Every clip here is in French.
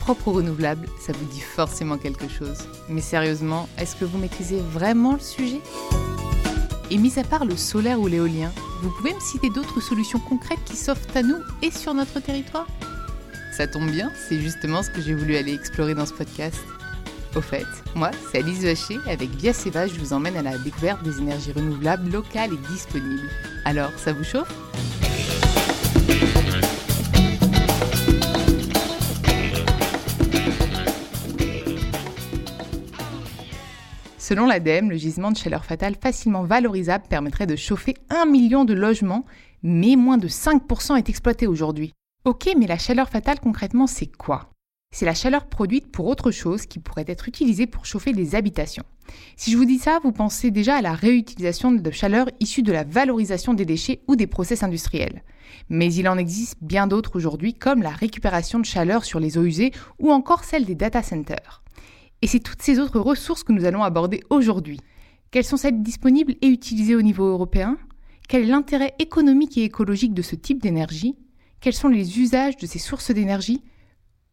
Propre ou renouvelable, ça vous dit forcément quelque chose. Mais sérieusement, est-ce que vous maîtrisez vraiment le sujet? Et mis à part le solaire ou l'éolien, vous pouvez me citer d'autres solutions concrètes qui s'offrent à nous et sur notre territoire? Ça tombe bien, c'est justement ce que j'ai voulu aller explorer dans ce podcast. Au fait, moi, c'est Alice Vacher, avec Via Seva, je vous emmène à la découverte des énergies renouvelables locales et disponibles. Alors, ça vous chauffe? Selon l'ADEME, le gisement de chaleur fatale facilement valorisable permettrait de chauffer 1 million de logements, mais moins de 5% est exploité aujourd'hui. Ok, mais la chaleur fatale concrètement c'est quoi? C'est la chaleur produite pour autre chose qui pourrait être utilisée pour chauffer les habitations. Si je vous dis ça, vous pensez déjà à la réutilisation de chaleur issue de la valorisation des déchets ou des process industriels. Mais il en existe bien d'autres aujourd'hui comme la récupération de chaleur sur les eaux usées ou encore celle des data centers. Et c'est toutes ces autres ressources que nous allons aborder aujourd'hui. Quelles sont celles disponibles et utilisées au niveau européen? Quel est l'intérêt économique et écologique de ce type d'énergie? Quels sont les usages de ces sources d'énergie?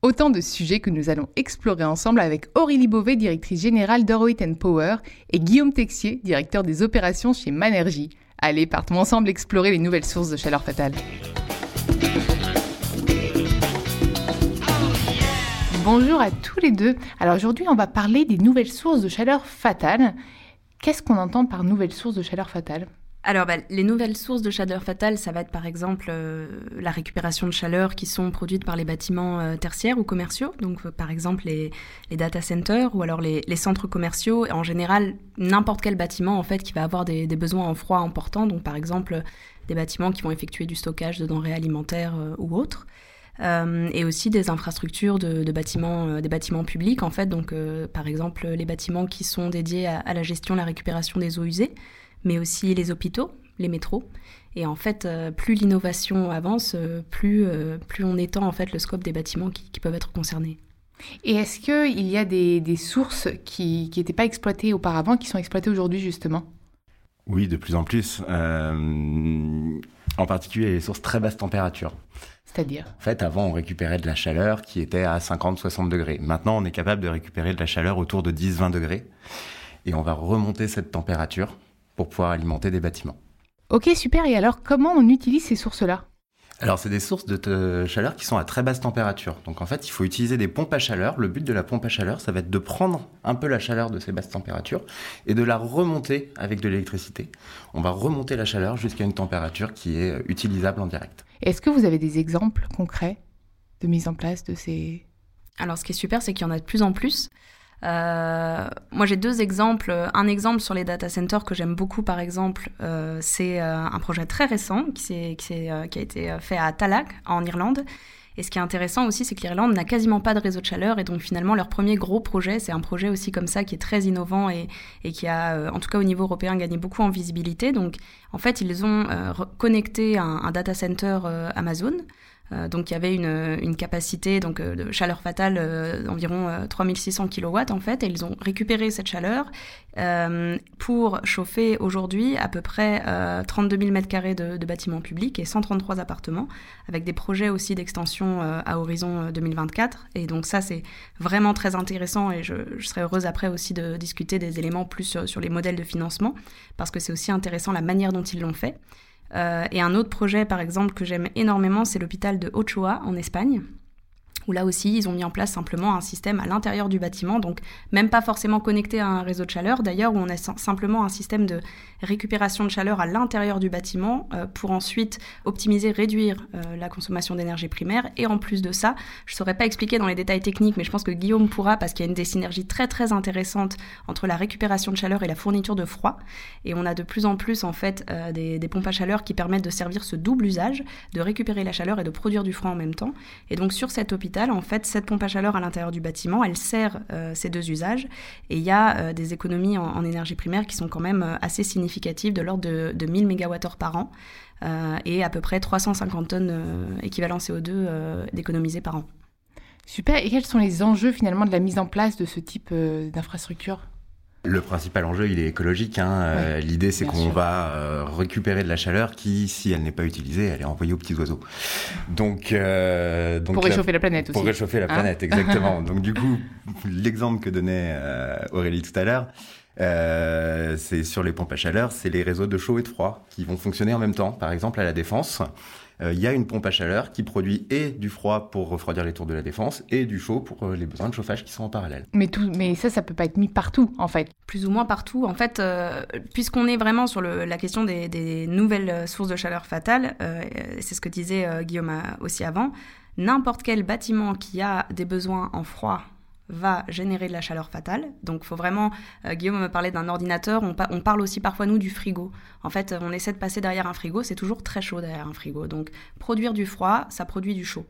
Autant de sujets que nous allons explorer ensemble avec Aurélie Beauvais, directrice générale d'Euroit Power, et Guillaume Texier, directeur des opérations chez Manergie. Allez, partons ensemble explorer les nouvelles sources de chaleur fatale. Bonjour à tous les deux. Alors aujourd'hui, on va parler des nouvelles sources de chaleur fatale. Qu'est-ce qu'on entend par nouvelles sources de chaleur fatale? Alors, bah, les nouvelles sources de chaleur fatale, ça va être par exemple euh, la récupération de chaleur qui sont produites par les bâtiments euh, tertiaires ou commerciaux, donc euh, par exemple les, data centers ou alors les, centres commerciaux. En général, n'importe quel bâtiment en fait qui va avoir des, des, besoins en froid importants, donc par exemple des bâtiments qui vont effectuer du stockage de denrées alimentaires ou autres. Euh, et aussi des infrastructures de, bâtiments, euh, des bâtiments publics en fait. Donc, euh, par exemple, les bâtiments qui sont dédiés à, la gestion, la récupération des eaux usées, mais aussi les hôpitaux, les métros. Et en fait, plus l'innovation avance, plus, plus on étend en fait le scope des bâtiments qui, peuvent être concernés. Et est-ce qu'il y a des, des sources qui n'étaient pas exploitées auparavant, qui sont exploitées aujourd'hui justement? Oui, de plus en plus. en particulier les sources très basse température. C'est-à-dire En fait, avant, on récupérait de la chaleur qui était à 50-60 degrés. Maintenant, on est capable de récupérer de la chaleur autour de 10-20 degrés. Et on va remonter cette température pour pouvoir alimenter des bâtiments. Ok, super. Et alors, comment on utilise ces sources-là? Alors, c'est des sources de chaleur qui sont à très basse température. Donc, en fait, il faut utiliser des pompes à chaleur. Le but de la pompe à chaleur, ça va être de prendre un peu la chaleur de ces basses températures et de la remonter avec de l'électricité. On va remonter la chaleur jusqu'à une température qui est utilisable en direct. Est-ce que vous avez des exemples concrets de mise en place de ces... Alors ce qui est super, c'est qu'il y en a de plus en plus. Euh, moi, j'ai deux exemples. Un exemple sur les data centers que j'aime beaucoup, par exemple, euh, c'est euh, un projet très récent qui, a été fait à Tallaght, en Irlande. Et ce qui est intéressant aussi, c'est que l'Irlande n'a quasiment pas de réseau de chaleur. Et donc, finalement, leur premier gros projet, c'est un projet aussi comme ça qui est très innovant et, et qui a, en tout cas au niveau européen, gagné beaucoup en visibilité. Donc, en fait, ils ont connecté un, un, data center Amazon. Euh, donc il y avait une, une capacité donc euh, de chaleur fatale euh, d'environ 3600 kW en fait et ils ont récupéré cette chaleur pour chauffer aujourd'hui à peu près 32 000 m2 de, de, bâtiments publics et 133 appartements avec des projets aussi d'extension à horizon 2024 et donc ça c'est vraiment très intéressant et je, je, serais heureuse après aussi de discuter des éléments plus sur les modèles de financement parce que c'est aussi intéressant la manière dont ils l'ont fait. Euh, et un autre projet, par exemple, que j'aime énormément, c'est l'hôpital de Ochoa en Espagne où là aussi, ils ont mis en place simplement un système à l'intérieur du bâtiment, donc même pas forcément connecté à un réseau de chaleur, d'ailleurs, où on a simplement un système de récupération de chaleur à l'intérieur du bâtiment euh, pour ensuite optimiser, réduire euh, la consommation d'énergie primaire. Et en plus de ça, je ne saurais pas expliquer dans les détails techniques, mais je pense que Guillaume pourra, parce qu'il y a une des synergies très très intéressantes entre la récupération de chaleur et la fourniture de froid. Et on a de plus en plus en fait euh, des, des pompes à chaleur qui permettent de servir ce double usage, de récupérer la chaleur et de produire du froid en même temps. Et donc sur cet hôpital, en fait, cette pompe à chaleur à l'intérieur du bâtiment, elle sert euh, ces deux usages. Et il y a euh, des économies en, énergie primaire qui sont quand même euh, assez significatives, de l'ordre de, de 1000 MWh par an, et à peu près 350 tonnes équivalent CO2 d'économiser par an. Super. Et quels sont les enjeux finalement de la mise en place de ce type d'infrastructure? Le principal enjeu, il est écologique. Hein. Euh, l'idée, c'est qu'on va euh, récupérer de la chaleur qui, si elle n'est pas utilisée, elle est envoyée aux petits oiseaux. Donc, euh, donc pour réchauffer la planète aussi. Pour réchauffer la hein planète, exactement. donc du coup, l'exemple que donnait Aurélie tout à l'heure, c'est sur les pompes à chaleur, c'est les réseaux de chaud et de froid qui vont fonctionner en même temps. Par exemple, à la défense, il euh, y a une pompe à chaleur qui produit et du froid pour refroidir les tours de la défense et du chaud pour euh, les besoins de chauffage qui sont en parallèle. Mais, tout, mais ça, ça peut pas être mis partout, en fait. Plus ou moins partout. En fait, euh, puisqu'on est vraiment sur le, la question des, des, nouvelles sources de chaleur fatales, c'est ce que disait Guillaume aussi avant, n'importe quel bâtiment qui a des besoins en froid va générer de la chaleur fatale. Donc, faut vraiment. Euh, Guillaume me parlait d'un ordinateur. On, on, parle aussi parfois, nous, du frigo. En fait, on essaie de passer derrière un frigo. C'est toujours très chaud derrière un frigo. Donc, produire du froid, ça produit du chaud.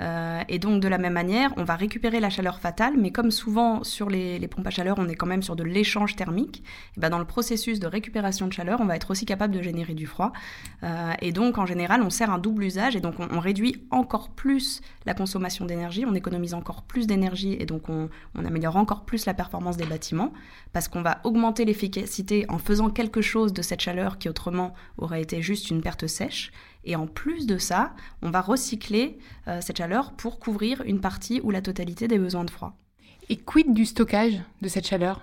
Euh, et donc de la même manière, on va récupérer la chaleur fatale, mais comme souvent sur les, pompes à chaleur, on est quand même sur de l'échange thermique, et ben dans le processus de récupération de chaleur, on va être aussi capable de générer du froid. Euh, et donc en général, on sert un double usage, et donc on, réduit encore plus la consommation d'énergie, on économise encore plus d'énergie, et donc on, on améliore encore plus la performance des bâtiments, parce qu'on va augmenter l'efficacité en faisant quelque chose de cette chaleur qui autrement aurait été juste une perte sèche. Et en plus de ça, on va recycler euh, cette chaleur pour couvrir une partie ou la totalité des besoins de froid. Et quid du stockage de cette chaleur?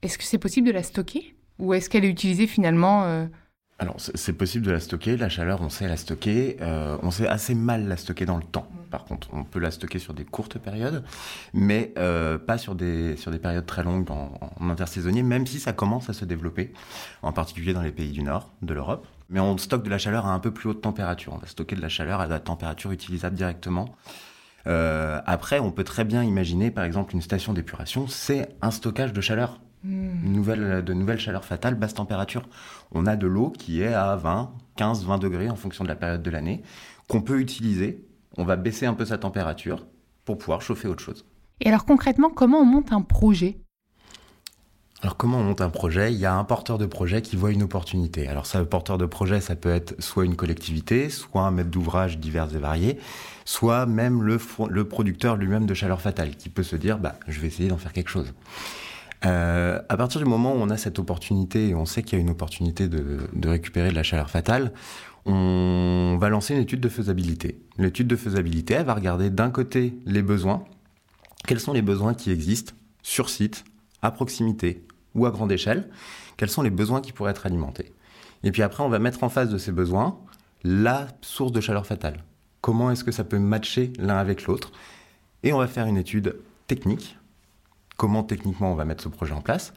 Est-ce que c'est possible de la stocker? Ou est-ce qu'elle est utilisée finalement euh, Alors, c'est possible de la stocker. La chaleur, on sait la stocker. Euh, on sait assez mal la stocker dans le temps. Par contre, on peut la stocker sur des courtes périodes, mais pas sur des, sur des périodes très longues en, en intersaisonnier, même si ça commence à se développer, en particulier dans les pays du Nord de l'Europe mais on stocke de la chaleur à un peu plus haute température. On va stocker de la chaleur à la température utilisable directement. Euh, après, on peut très bien imaginer, par exemple, une station d'épuration, c'est un stockage de chaleur. Hmm. nouvelle, de nouvelles chaleurs fatales, basse température. On a de l'eau qui est à 20, 15, 20 degrés en fonction de la période de l'année, qu'on peut utiliser. On va baisser un peu sa température pour pouvoir chauffer autre chose. Et alors concrètement, comment on monte un projet? Alors comment on monte un projet? Il y a un porteur de projet qui voit une opportunité. Alors ça, le porteur de projet, ça peut être soit une collectivité, soit un maître d'ouvrage divers et variés, soit même le, le producteur lui-même de chaleur fatale, qui peut se dire, bah, je vais essayer d'en faire quelque chose. Euh, à partir du moment où on a cette opportunité et on sait qu'il y a une opportunité de, de récupérer de la chaleur fatale, on va lancer une étude de faisabilité. L'étude de faisabilité, elle va regarder d'un côté les besoins, quels sont les besoins qui existent sur site, à proximité, ou à grande échelle, quels sont les besoins qui pourraient être alimentés? Et puis après, on va mettre en face de ces besoins la source de chaleur fatale. Comment est-ce que ça peut matcher l'un avec l'autre? Et on va faire une étude technique, comment techniquement on va mettre ce projet en place,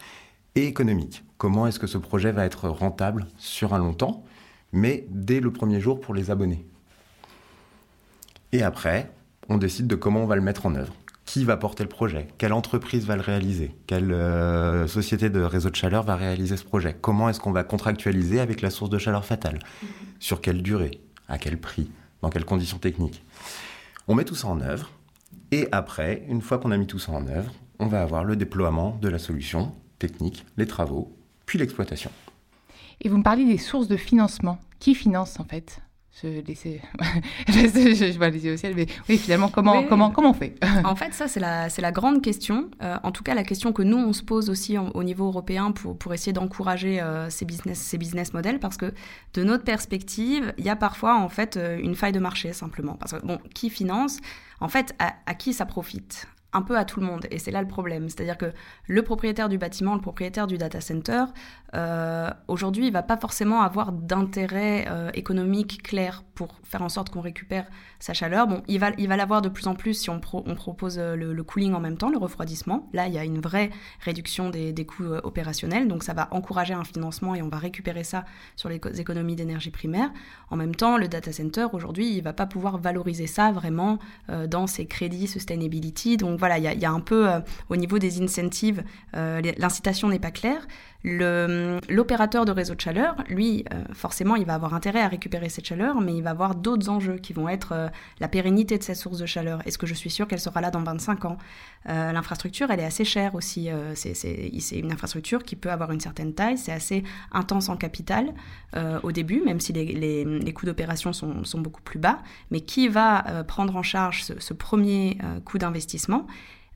et économique, comment est-ce que ce projet va être rentable sur un long temps, mais dès le premier jour pour les abonnés. Et après, on décide de comment on va le mettre en œuvre. Qui va porter le projet, quelle entreprise va le réaliser, quelle euh, société de réseau de chaleur va réaliser ce projet, comment est-ce qu'on va contractualiser avec la source de chaleur fatale, mhm. sur quelle durée, à quel prix, dans quelles conditions techniques? On met tout ça en œuvre, et après, une fois qu'on a mis tout ça en œuvre, on va avoir le déploiement de la solution technique, les travaux, puis l'exploitation. Et vous me parlez des sources de financement. Qui finance en fait se laisser. je, vais les yeux au ciel, mais oui, finalement, comment, comment, comment on fait? En fait, ça, c'est la, c'est la grande question. Euh, en tout cas, la question que nous, on se pose aussi au niveau européen pour, pour essayer d'encourager euh, ces, business, ces business models, parce que de notre perspective, il y a parfois, en fait, euh, une faille de marché, simplement. Parce que, bon, qui finance? En fait, à, à qui ça profite? Un peu à tout le monde. Et c'est là le problème. C'est-à-dire que le propriétaire du bâtiment, le propriétaire du data center, euh, aujourd'hui, il va pas forcément avoir d'intérêt euh, économique clair pour faire en sorte qu'on récupère sa chaleur. Bon, il va il va l'avoir de plus en plus si on, propose euh, le, cooling en même temps, le refroidissement. Là, il y a une vraie réduction des, coûts opérationnels, donc ça va encourager un financement et on va récupérer ça sur les économies d'énergie primaire. En même temps, le data center aujourd'hui, il va pas pouvoir valoriser ça vraiment dans ses crédits sustainability. Donc voilà, il y a, un peu au niveau des incentives, l'incitation n'est pas claire. L'opérateur de réseau de chaleur, lui, euh, forcément, il va avoir intérêt à récupérer cette chaleur, mais il va avoir d'autres enjeux qui vont être euh, la pérennité de cette source de chaleur. Est-ce que je suis sûr qu'elle sera là dans 25 ans? Euh, L'infrastructure, elle est assez chère aussi. c'est une infrastructure qui peut avoir une certaine taille, c'est assez intense en capital au début, même si les, coûts d'opération sont, beaucoup plus bas. Mais qui va prendre en charge ce premier coût d'investissement?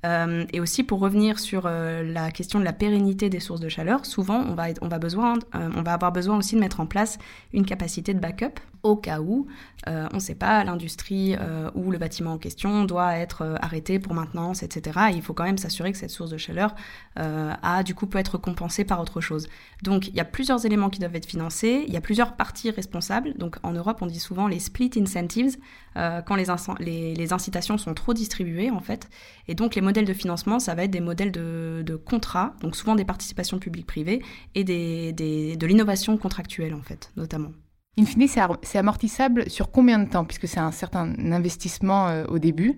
Euh, et aussi pour revenir sur euh, la question de la pérennité des sources de chaleur, souvent euh, on va avoir besoin aussi de mettre en place une capacité de backup au cas où, on ne sait pas, l'industrie ou le bâtiment en question doit être arrêté pour maintenance, etc. il faut quand même s'assurer que cette source de chaleur a du coup peut être compensée par autre chose. Donc il y a plusieurs éléments qui doivent être financés, il y a plusieurs parties responsables. Donc en Europe on dit souvent les split incentives, quand les, les, les incitations sont trop distribuées en fait. Et donc les modèles de financement, ça va être des modèles de, de contrats, donc souvent des participations publiques-privées et des, des, de l'innovation contractuelle en fait, notamment. In fine, c'est amortissable sur combien de temps Puisque c'est un certain investissement euh, au début.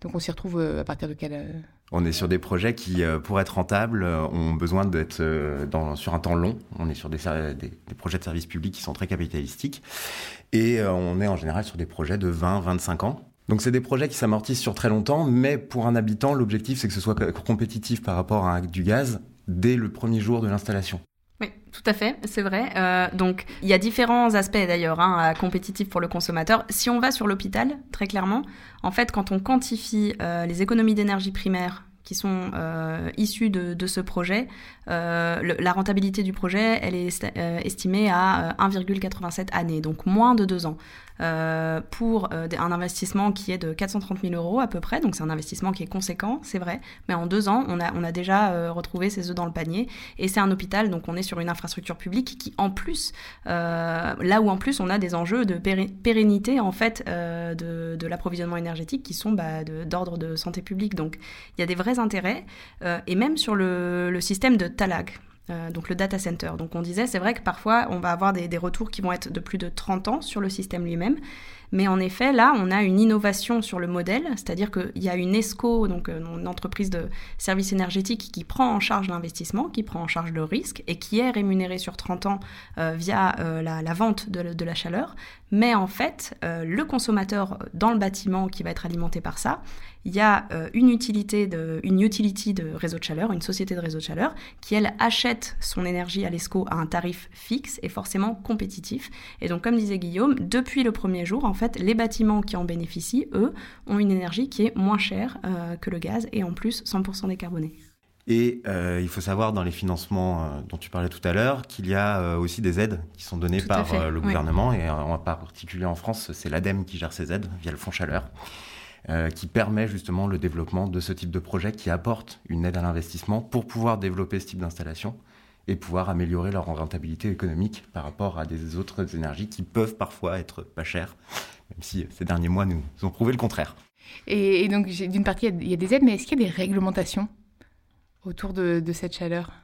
Donc on s'y retrouve euh, à partir de quel... Euh, on est sur des projets qui, pour être rentables, ont besoin d'être sur un temps long. On est sur des, des, des, projets de services publics qui sont très capitalistiques. Et on est en général sur des projets de 20-25 ans. Donc c'est des projets qui s'amortissent sur très longtemps, mais pour un habitant, l'objectif c'est que ce soit compétitif par rapport à du gaz dès le premier jour de l'installation. Oui, tout à fait, c'est vrai. Euh, donc, il y a différents aspects d'ailleurs hein, compétitifs pour le consommateur. Si on va sur l'hôpital, très clairement, en fait, quand on quantifie euh, les économies d'énergie primaire qui sont euh, issues de, ce projet, la rentabilité du projet, elle est estimée à 1,87 années, donc moins de deux ans. Euh, pour euh, un investissement qui est de 430 000 euros à peu près. Donc c'est un investissement qui est conséquent, c'est vrai. Mais en deux ans, on a, on a déjà euh, retrouvé ses œufs dans le panier. Et c'est un hôpital, donc on est sur une infrastructure publique qui, en plus, là où en plus on a des enjeux de pérennité en fait de, de l'approvisionnement énergétique qui sont bah, d'ordre de, santé publique. Donc il y a des vrais intérêts. et même sur le, système de TALAG. Euh, donc le data center. Donc on disait, c'est vrai que parfois on va avoir des, des, retours qui vont être de plus de 30 ans sur le système lui-même, mais en effet, là, on a une innovation sur le modèle, c'est-à-dire qu'il y a une ESCO, donc euh, une entreprise de services énergétiques, qui prend en charge l'investissement, qui prend en charge le risque et qui est rémunérée sur 30 ans euh, via euh, la, vente de, la chaleur. Mais en fait, le consommateur dans le bâtiment qui va être alimenté par ça, il y a une utilité de, une utility de réseau de chaleur, une société de réseau de chaleur, qui elle achète son énergie à l'ESCO à un tarif fixe et forcément compétitif. Et donc, comme disait Guillaume, depuis le premier jour, en fait, fait, les bâtiments qui en bénéficient, eux, ont une énergie qui est moins chère euh, que le gaz et en plus 100% décarbonée. Et euh, il faut savoir dans les financements euh, dont tu parlais tout à l'heure qu'il y a aussi des aides qui sont données par le gouvernement et en particulier en France, c'est l'ADEME qui gère ces aides via le fonds chaleur. qui permet justement le développement de ce type de projet qui apporte une aide à l'investissement pour pouvoir développer ce type d'installation et pouvoir améliorer leur rentabilité économique par rapport à des autres énergies qui peuvent parfois être pas chères, même si ces derniers mois nous ont prouvé le contraire. Et, donc, d'une partie, il y a des aides, mais est-ce qu'il y a des réglementations autour de cette chaleur?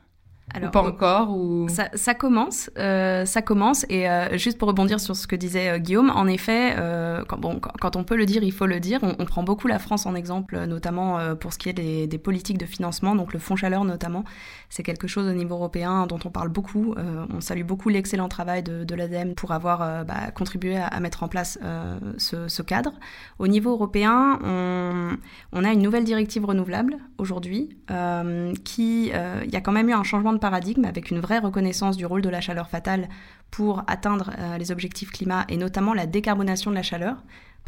Alors, ou pas encore ou... ça, ça, commence, euh, ça commence. Et euh, juste pour rebondir sur ce que disait euh, Guillaume, en effet, quand, bon, quand, on peut le dire, il faut le dire. On, on prend beaucoup la France en exemple, notamment pour ce qui est des, des, politiques de financement, donc le fonds chaleur notamment. C'est quelque chose au niveau européen dont on parle beaucoup. on salue beaucoup l'excellent travail de, de l'ADEME pour avoir bah, contribué à, à, mettre en place ce, ce, cadre. Au niveau européen, on, on, a une nouvelle directive renouvelable aujourd'hui, qui, il y a quand même eu un changement de paradigme avec une vraie reconnaissance du rôle de la chaleur fatale pour atteindre euh, les objectifs climat et notamment la décarbonation de la chaleur.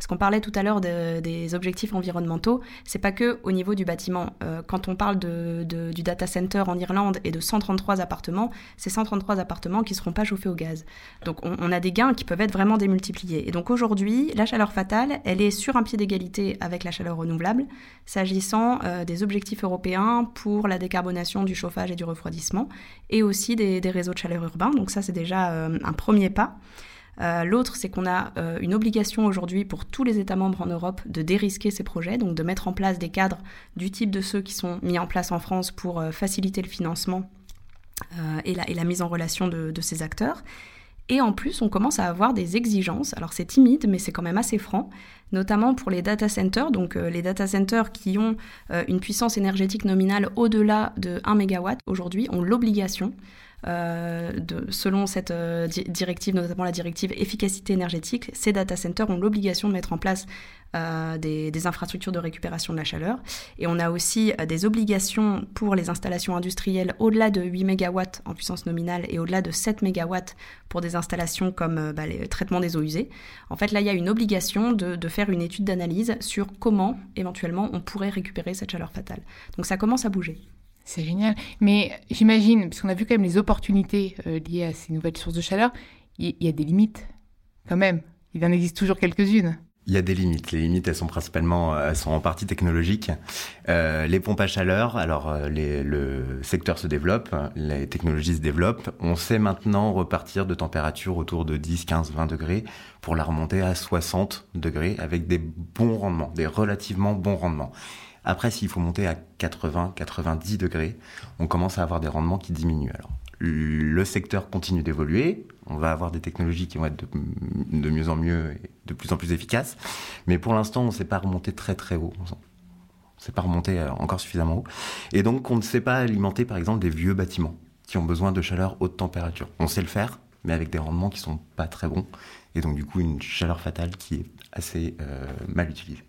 Parce qu'on parlait tout à l'heure des objectifs environnementaux, c'est pas que au niveau du bâtiment. Euh, quand on parle de, du data center en Irlande et de 133 appartements, c'est 133 appartements qui seront pas chauffés au gaz. Donc on, a des gains qui peuvent être vraiment démultipliés. Et donc aujourd'hui, la chaleur fatale, elle est sur un pied d'égalité avec la chaleur renouvelable, s'agissant euh, des objectifs européens pour la décarbonation du chauffage et du refroidissement, et aussi des, réseaux de chaleur urbains. Donc ça, c'est déjà euh, un premier pas. Euh, l'autre, c'est qu'on a euh, une obligation aujourd'hui pour tous les États membres en Europe de dérisquer ces projets, donc de mettre en place des cadres du type de ceux qui sont mis en place en France pour euh, faciliter le financement et la, mise en relation de, ces acteurs. Et en plus, on commence à avoir des exigences. Alors c'est timide, mais c'est quand même assez franc, notamment pour les data centers. Donc les data centers qui ont une puissance énergétique nominale au-delà de 1 MW aujourd'hui ont l'obligation de, selon cette directive, notamment la directive efficacité énergétique, ces data centers ont l'obligation de mettre en place euh, des, infrastructures de récupération de la chaleur. Et on a aussi euh, des obligations pour les installations industrielles au-delà de 8 MW en puissance nominale et au-delà de 7 MW pour des installations comme euh, bah, le traitement des eaux usées. En fait, là, il y a une obligation de faire une étude d'analyse sur comment, éventuellement, on pourrait récupérer cette chaleur fatale. Donc ça commence à bouger. C'est génial. Mais j'imagine, puisqu'on a vu quand même les opportunités liées à ces nouvelles sources de chaleur, il y, a des limites quand même. Il en existe toujours quelques-unes. Il y a des limites. Les limites, elles sont principalement, elles sont en partie technologiques. Euh, les pompes à chaleur, alors euh, le secteur se développe, les technologies se développent. On sait maintenant repartir de températures autour de 10, 15, 20 degrés pour la remonter à 60 degrés avec des bons rendements, des relativement bons rendements. Après, s'il faut monter à 80, 90 degrés, on commence à avoir des rendements qui diminuent. Alors, le secteur continue d'évoluer. On va avoir des technologies qui vont être de, mieux en mieux et de plus en plus efficaces. Mais pour l'instant, on ne s'est pas remonté très très haut. On ne s'est pas remonté euh, encore suffisamment haut. Et donc, on ne sait pas alimenter, par exemple, des vieux bâtiments qui ont besoin de chaleur haute température. On sait le faire, mais avec des rendements qui sont pas très bons. Et donc, du coup, une chaleur fatale qui est assez euh, mal utilisée.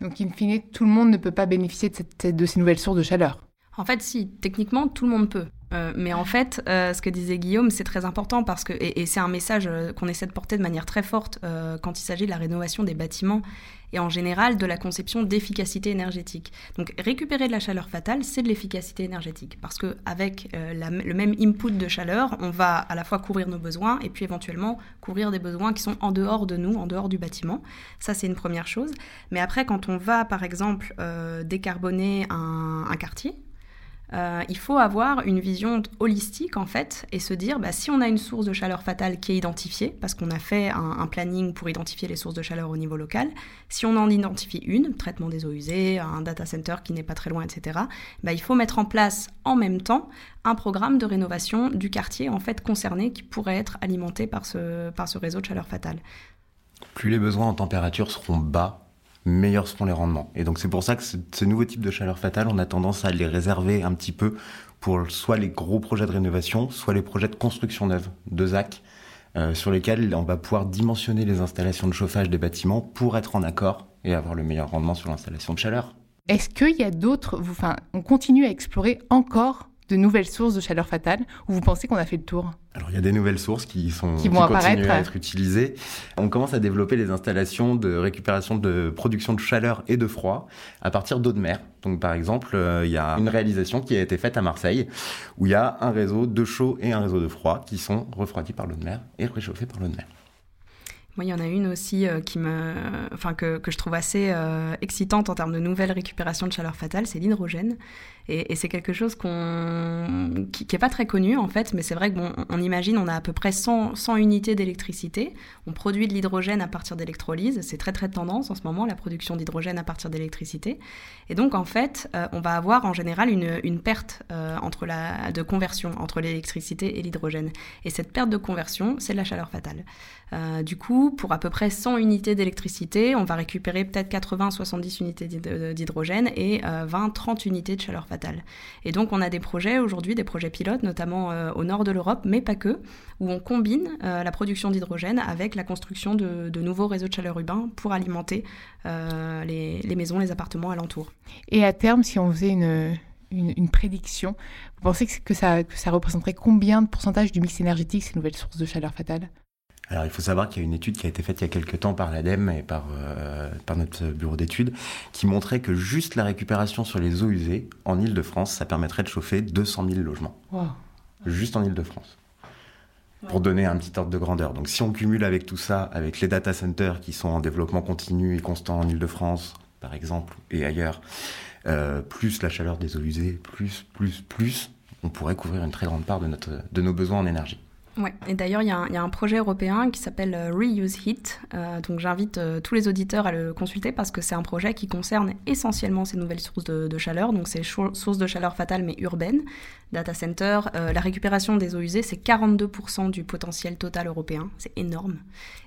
Donc, in fine, tout le monde ne peut pas bénéficier de, de ces nouvelles sources de chaleur. En fait, si, techniquement, tout le monde peut. Euh, mais en fait, euh, ce que disait Guillaume, c'est très important parce que, et, c'est un message euh, qu'on essaie de porter de manière très forte quand il s'agit de la rénovation des bâtiments et en général de la conception d'efficacité énergétique. Donc récupérer de la chaleur fatale, c'est de l'efficacité énergétique parce que avec le même input de chaleur, on va à la fois couvrir nos besoins et puis éventuellement couvrir des besoins qui sont en dehors de nous, en dehors du bâtiment. Ça, c'est une première chose. Mais après, quand on va, par exemple, décarboner un quartier, euh, il faut avoir une vision holistique en fait et se dire bah, si on a une source de chaleur fatale qui est identifiée, parce qu'on a fait un, planning pour identifier les sources de chaleur au niveau local, si on en identifie une, traitement des eaux usées, un data center qui n'est pas très loin, etc., bah, il faut mettre en place en même temps un programme de rénovation du quartier en fait concerné qui pourrait être alimenté par ce, par ce réseau de chaleur fatale. Plus les besoins en température seront bas, meilleurs seront les rendements. Et donc c'est pour ça que ce, nouveau type de chaleur fatale, on a tendance à les réserver un petit peu pour soit les gros projets de rénovation, soit les projets de construction neuve de ZAC, euh, sur lesquels on va pouvoir dimensionner les installations de chauffage des bâtiments pour être en accord et avoir le meilleur rendement sur l'installation de chaleur. Est-ce qu'il y a d'autres, enfin, on continue à explorer encore de nouvelles sources de chaleur fatale ou vous pensez qu'on a fait le tour? Alors il y a des nouvelles sources qui sont qui, vont continuent à être utilisées. On commence à développer les installations de récupération de production de chaleur et de froid à partir d'eau de mer. Donc par exemple, euh, il y a une réalisation qui a été faite à Marseille où il y a un réseau de chaud et un réseau de froid qui sont refroidis par l'eau de mer et réchauffés par l'eau de mer. Moi, il y en a une aussi euh, qui me, enfin, que, que, je trouve assez euh, excitante en termes de nouvelle récupération de chaleur fatale, c'est l'hydrogène. Et, c'est quelque chose qu'on, qui, n'est pas très connu en fait, mais c'est vrai que bon, on imagine, on a à peu près 100, 100 unités d'électricité. On produit de l'hydrogène à partir d'électrolyse. C'est très très tendance en ce moment, la production d'hydrogène à partir d'électricité. Et donc en fait, euh, on va avoir en général une, une perte entre la, de conversion entre l'électricité et l'hydrogène. Et cette perte de conversion, c'est de la chaleur fatale. Euh, du coup, pour à peu près 100 unités d'électricité, on va récupérer peut-être 80-70 unités d'hydrogène et 20-30 euh, unités de chaleur fatale. Et donc, on a des projets aujourd'hui, des projets pilotes, notamment euh, au nord de l'Europe, mais pas que, où on combine la production d'hydrogène avec la construction de, nouveaux réseaux de chaleur urbains pour alimenter les, maisons, les appartements alentours. Et à terme, si on faisait une, une, prédiction. Vous pensez ça, que ça représenterait combien de pourcentage du mix énergétique ces nouvelles sources de chaleur fatale? Alors il faut savoir qu'il y a une étude qui a été faite il y a quelques temps par l'ADEME et par, euh, par notre bureau d'études qui montrait que juste la récupération sur les eaux usées en Ile-de-France, ça permettrait de chauffer 200 000 logements. Juste en Ile-de-France. Pour donner un petit ordre de grandeur. Donc si on cumule avec tout ça, avec les data centers qui sont en développement continu et constant en Ile-de-France, par exemple, et ailleurs, euh, plus la chaleur des eaux usées, plus, plus, plus, on pourrait couvrir une très grande part de, notre, de nos besoins en énergie. Ouais, et d'ailleurs, il y, a un projet européen qui s'appelle euh, Reuse Heat. Euh, donc, j'invite euh, tous les auditeurs à le consulter parce que c'est un projet qui concerne essentiellement ces nouvelles sources de, de chaleur. Donc, c'est sources de chaleur fatales mais urbaines, data center. Euh, la récupération des eaux usées, c'est 42% du potentiel total européen. C'est énorme.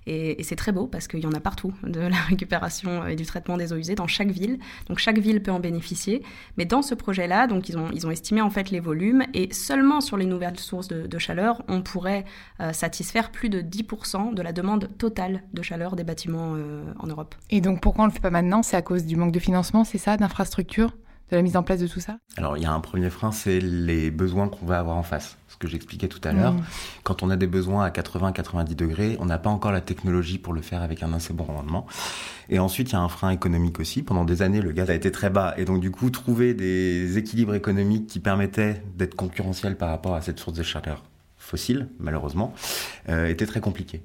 Et, c'est très beau parce qu'il y en a partout de la récupération et du traitement des eaux usées dans chaque ville. Donc, chaque ville peut en bénéficier. Mais dans ce projet-là, donc, ils ont, estimé en fait les volumes et seulement sur les nouvelles sources de, chaleur, on pourrait euh, satisfaire plus de 10% de la demande totale de chaleur des bâtiments euh, en Europe. Et donc pourquoi on ne le fait pas maintenant? C'est à cause du manque de financement, c'est ça, d'infrastructures? De la mise en place de tout ça? Alors, il y a un premier frein, c'est les besoins qu'on va avoir en face. Ce que j'expliquais tout à l'heure. Mmh. Quand on a des besoins à 80-90 degrés, on n'a pas encore la technologie pour le faire avec un assez bon rendement. Et ensuite, il y a un frein économique aussi. Pendant des années, le gaz a été très bas. Et donc, du coup, trouver des équilibres économiques qui permettaient d'être concurrentiels par rapport à cette source de chaleur fossile, malheureusement, euh, était très compliqué.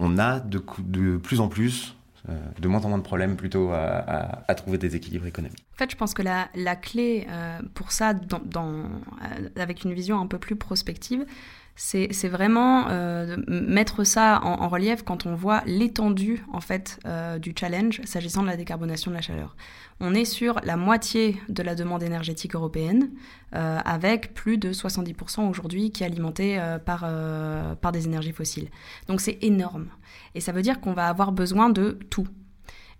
On a de, de plus en plus euh, de moins en moins de problèmes plutôt à, trouver des équilibres économiques. En fait, je pense que la, la clé euh, pour ça, dans, dans, euh, avec une vision un peu plus prospective, c'est vraiment euh, mettre ça en, relief quand on voit l'étendue en fait euh, du challenge s'agissant de la décarbonation de la chaleur. On est sur la moitié de la demande énergétique européenne, euh, avec plus de 70% aujourd'hui qui est alimentée par, par des énergies fossiles. Donc c'est énorme. Et ça veut dire qu'on va avoir besoin de tout.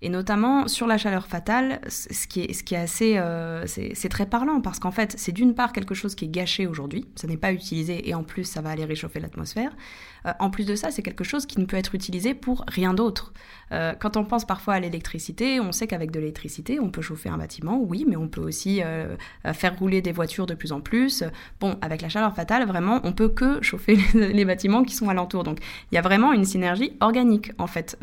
Et notamment sur la chaleur fatale, ce qui est, ce qui est assez, euh, c'est très parlant parce qu'en fait, c'est d'une part quelque chose qui est gâché aujourd'hui, ça n'est pas utilisé et en plus ça va aller réchauffer l'atmosphère. Euh, en plus de ça, c'est quelque chose qui ne peut être utilisé pour rien d'autre. Euh, quand on pense parfois à l'électricité, on sait qu'avec de l'électricité, on peut chauffer un bâtiment, oui, mais on peut aussi euh, faire rouler des voitures de plus en plus. Bon, avec la chaleur fatale, vraiment, on peut que chauffer les, bâtiments qui sont alentour. Donc, il y a vraiment une synergie organique en fait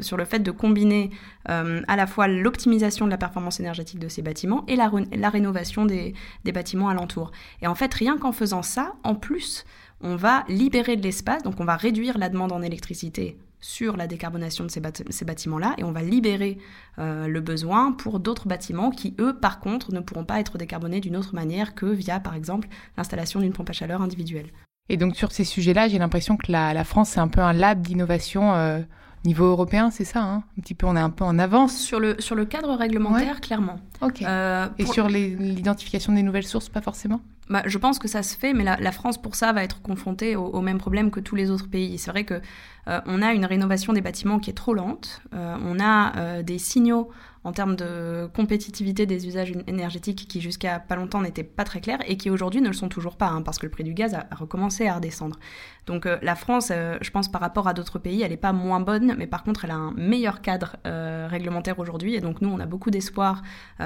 sur le fait de combiner à la fois l'optimisation de la performance énergétique de ces bâtiments et la, la rénovation des, des, bâtiments alentours. Et en fait, rien qu'en faisant ça, en plus, on va libérer de l'espace, donc on va réduire la demande en électricité sur la décarbonation de ces, bâtiments-là et on va libérer euh, le besoin pour d'autres bâtiments qui, eux, par contre, ne pourront pas être décarbonés d'une autre manière que via, par exemple, l'installation d'une pompe à chaleur individuelle. Et donc sur ces sujets-là, j'ai l'impression que la, la France, c'est un peu un lab d'innovation. Euh niveau européen, c'est ça, hein un petit peu, on est un peu en avance sur le sur le cadre réglementaire, ouais. clairement. Ok. Euh, Et sur l'identification des nouvelles sources, pas forcément? Bah, je pense que ça se fait, mais la, la, France pour ça va être confrontée au, au même problème que tous les autres pays. C'est vrai que euh, on a une rénovation des bâtiments qui est trop lente. Euh, on a des signaux en termes de compétitivité des usages énergétiques qui jusqu'à pas longtemps n'étaient pas très clairs et qui aujourd'hui ne le sont toujours pas, hein, parce que le prix du gaz a, recommencé à redescendre. Donc euh, la France, euh, je pense par rapport à d'autres pays, elle n'est pas moins bonne, mais par contre elle a un meilleur cadre euh, réglementaire aujourd'hui, et donc nous on a beaucoup d'espoir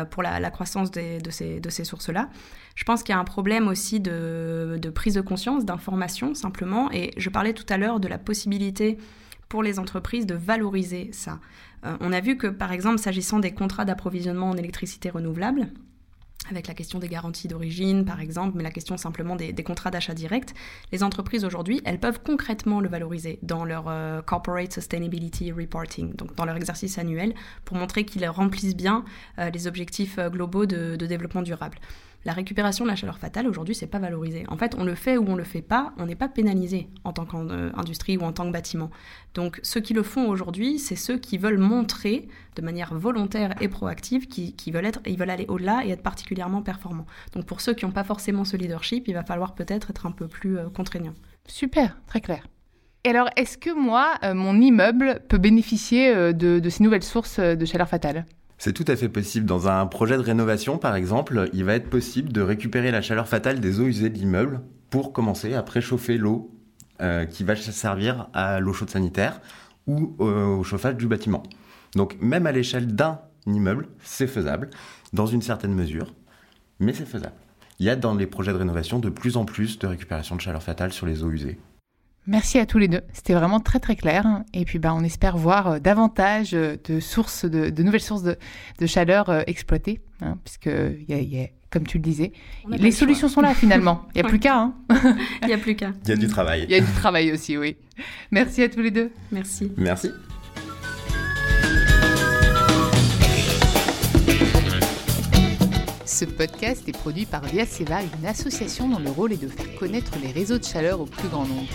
pour la, croissance de ces, sources-là. Je pense qu'il y a un problème aussi de prise de conscience, d'information simplement, et je parlais tout à l'heure de la possibilité pour les entreprises de valoriser ça. Euh, on a vu que, par exemple, s'agissant des contrats d'approvisionnement en électricité renouvelable, avec la question des garanties d'origine, par exemple, mais la question simplement des, contrats d'achat direct, les entreprises aujourd'hui, elles peuvent concrètement le valoriser dans leur euh, Corporate Sustainability Reporting, donc dans leur exercice annuel, pour montrer qu'ils remplissent bien euh, les objectifs euh, globaux de, développement durable la récupération de la chaleur fatale aujourd'hui c'est pas valorisé. En fait, on le fait ou on le fait pas, on n'est pas pénalisé en tant qu'industrie ou en tant que bâtiment. Donc ceux qui le font aujourd'hui, c'est ceux qui veulent montrer de manière volontaire et proactive qu'ils qui veulent veulent aller au-delà et être particulièrement performants. Donc pour ceux qui n'ont pas forcément ce leadership, il va falloir peut-être être un peu plus euh, contraignant. Super, très clair. Et alors, est-ce que moi, euh, mon immeuble peut bénéficier euh, de, de ces nouvelles sources euh, de chaleur fatale? C'est tout à fait possible. Dans un projet de rénovation, par exemple, il va être possible de récupérer la chaleur fatale des eaux usées de l'immeuble pour commencer à préchauffer l'eau euh, qui va servir à l'eau chaude sanitaire ou euh, au chauffage du bâtiment. Donc même à l'échelle d'un immeuble, c'est faisable, dans une certaine mesure, mais c'est faisable. Il y a dans les projets de rénovation de plus en plus de récupération de chaleur fatale sur les eaux usées. Merci à tous les deux. C'était vraiment très très clair. Et puis bah, on espère voir euh, davantage de sources, de, de nouvelles sources de, de chaleur euh, exploitées, hein, puisque y a, y a, comme tu le disais, les solutions sont là finalement. Il n'y a plus qu'à. Hein. Il n'y a plus qu'à. Il y a du travail. Il y a du travail aussi, oui. Merci à tous les deux. Merci. Merci. Ce podcast est produit par Via Seva, une association dont le rôle est de faire connaître les réseaux de chaleur au plus grand nombre.